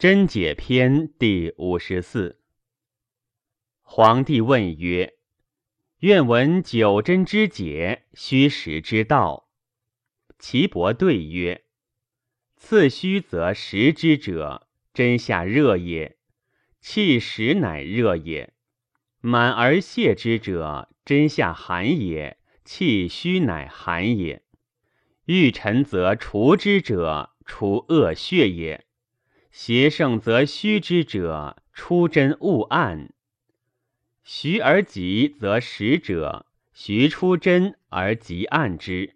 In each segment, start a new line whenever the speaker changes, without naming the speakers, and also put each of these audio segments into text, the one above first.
真解篇第五十四。皇帝问曰：“愿闻九真之解，虚实之道。”岐伯对曰：“次虚则实之者，真下热也；气实乃热也。满而泄之者，真下寒也；气虚乃寒也。欲沉则除之者，除恶血也。”邪盛则虚之者，出真勿暗；虚而急则实者，虚出真而急暗之；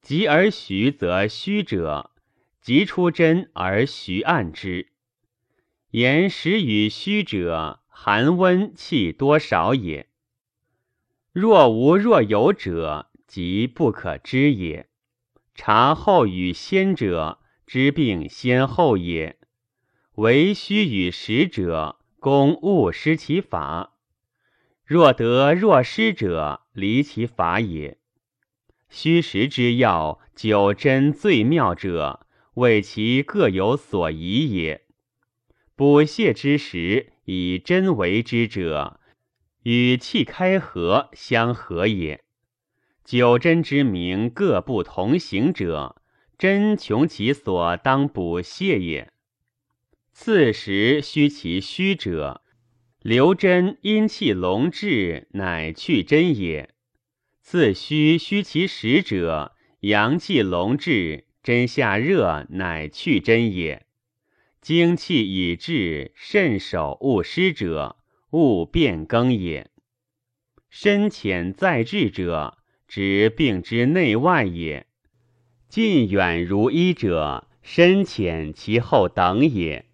急而虚则虚者，急出真而虚暗之。言实与虚者，寒温气多少也。若无若有者，即不可知也。察后与先者，知病先后也。为虚与实者，公勿失其法；若得若失者，离其法也。虚实之要，九真最妙者，为其各有所宜也。补泻之时，以真为之者，与气开合相合也。九真之名，各不同行者，真穷其所当补泻也。次时虚其虚者，留真阴气隆滞，乃去真也。次虚虚其实者，阳气隆滞，真下热，乃去真也。精气已至，慎守勿失者，勿变更也。深浅在志者，知病之内外也。近远如一者，深浅其后等也。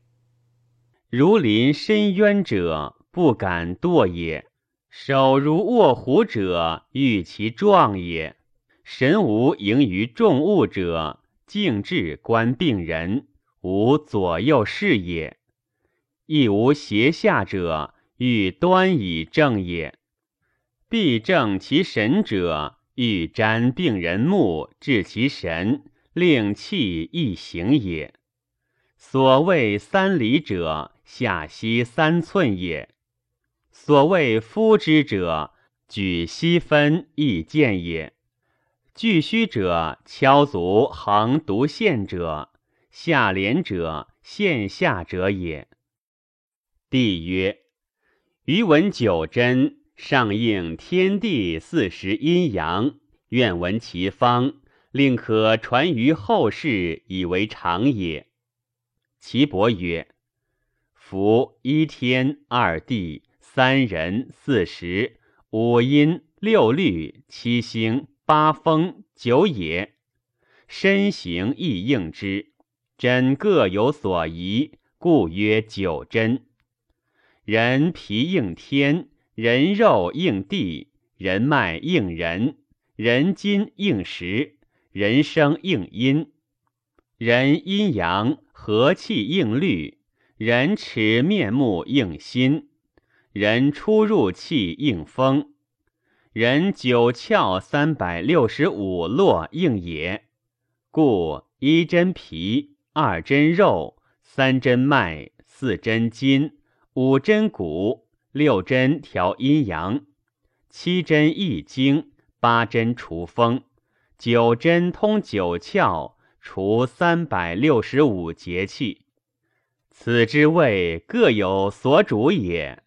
如临深渊者，不敢堕也；手如卧虎者，欲其壮也；神无盈于众物者，静志观病人，无左右视也；亦无胁下者，欲端以正也。必正其神者，欲瞻病人目，治其神，令气易行也。所谓三里者，下溪三寸也；所谓夫之者，举息分易见也。巨虚者，敲足横独线者，下廉者，线下者也。帝曰：余闻九真，上应天地四时阴阳，愿闻其方，令可传于后世，以为常也。岐伯曰：“夫一天、二地、三人、四时、五阴、六律、七星、八风、九野，身形亦应之，真各有所宜，故曰九真。人皮应天，人肉应地，人脉应人，人筋应时，人生应阴，人阴阳。”和气应律，人持面目应心，人出入气应风，人九窍三百六十五络应也。故一针皮，二针肉，三针脉，四针筋，五针骨，六针调阴阳，七针易经，八针除风，九针通九窍。除三百六十五节气，此之谓各有所主也。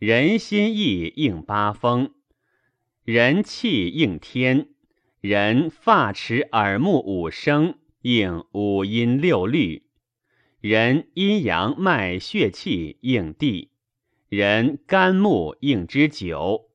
人心意应八风，人气应天，人发齿耳目五声应五音六律，人阴阳脉血气应地，人肝木应之酒，